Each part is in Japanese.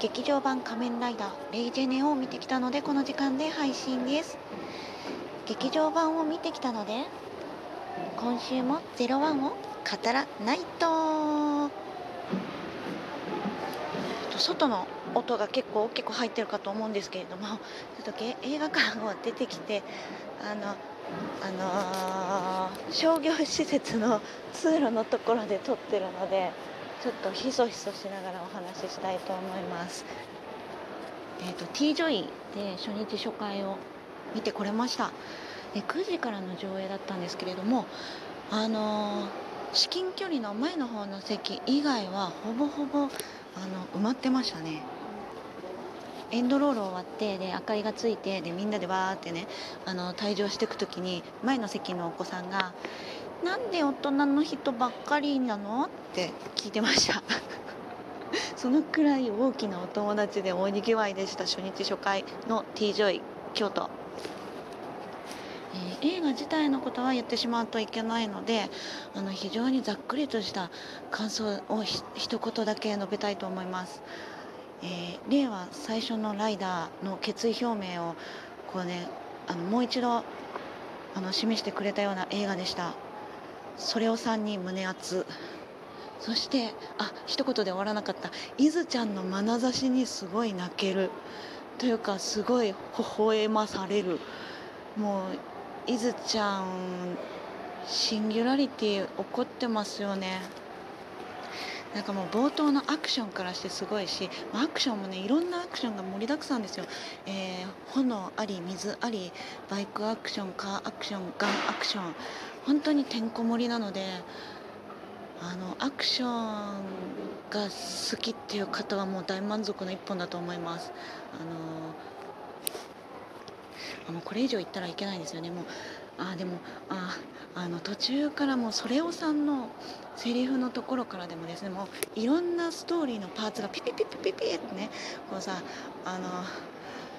劇場版仮面ライダーレイジェネを見てきたのでこの時間で配信です。劇場版を見てきたので今週も01を語らないと。外の音が結構結構入ってるかと思うんですけれどもちょっと映画館を出てきてあのあのー、商業施設の通路のところで撮ってるのでちょっとひそひそしながらお話ししたいと思います。えっ、ー、と T ジョイで初日初回を見てこれました。で9時からの上映だったんですけれどもあのー、至近距離の前の方の席以外はほぼほぼあの埋まってましたね。エンドロール終わってで明かりがついてでみんなでわーってねあの退場していく時に前の席のお子さんがなんで大人の人ばっかりなの？って聞いてました。そのくらい大きなお友達で大にぎわいでした初日初回の T ジョイ京都、えー、映画自体のことは言ってしまうといけないのであの非常にざっくりとした感想を一言だけ述べたいと思います、えー、令和最初のライダーの決意表明をこうねあのもう一度あの示してくれたような映画でした。それをさんに胸熱。そしてあ一言で終わらなかった。いずちゃんの眼差しにすごい泣ける。というかすごい微笑まされる。もういずちゃんシンギュラリティ怒ってますよね。なんかもう冒頭のアクションからしてすごいしアクションもねいろんなアクションが盛りだくさんですよ、えー、炎あり水ありバイクアクションカーアクションガンアクション本当にてんこ盛りなのであのアクションが好きっていう方はもう大満足の一本だと思います。あのあもうこれ以上言ったらいけないんですよね。もうあでもああの途中からもうそれおさんのセリフのところからでもですねもういろんなストーリーのパーツがピピピピピピってねこうさあの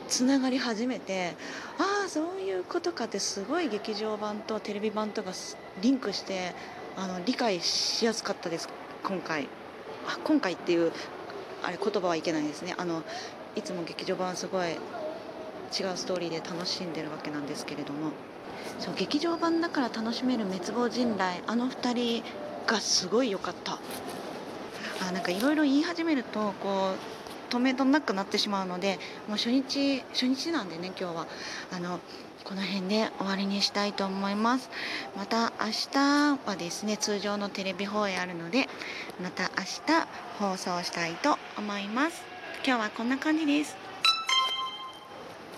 つながり始めてああそういうことかってすごい劇場版とテレビ版とかリンクしてあの理解しやすかったです今回。あ今回っていうあれ言葉はいけないですね。あのいつも劇場版すごい違うストーリーで楽しんでるわけなんですけれども。そう劇場版だから楽しめる滅亡人雷あの2人がすごい良かった。あなんかいろいろ言い始めるとこう止めどなくなってしまうのでもう初日初日なんでね今日は。あのこの辺で終わりにしたいと思います。また明日はですね通常のテレビ放映あるのでまた明日放送したいと思います。今日はこんな感じです。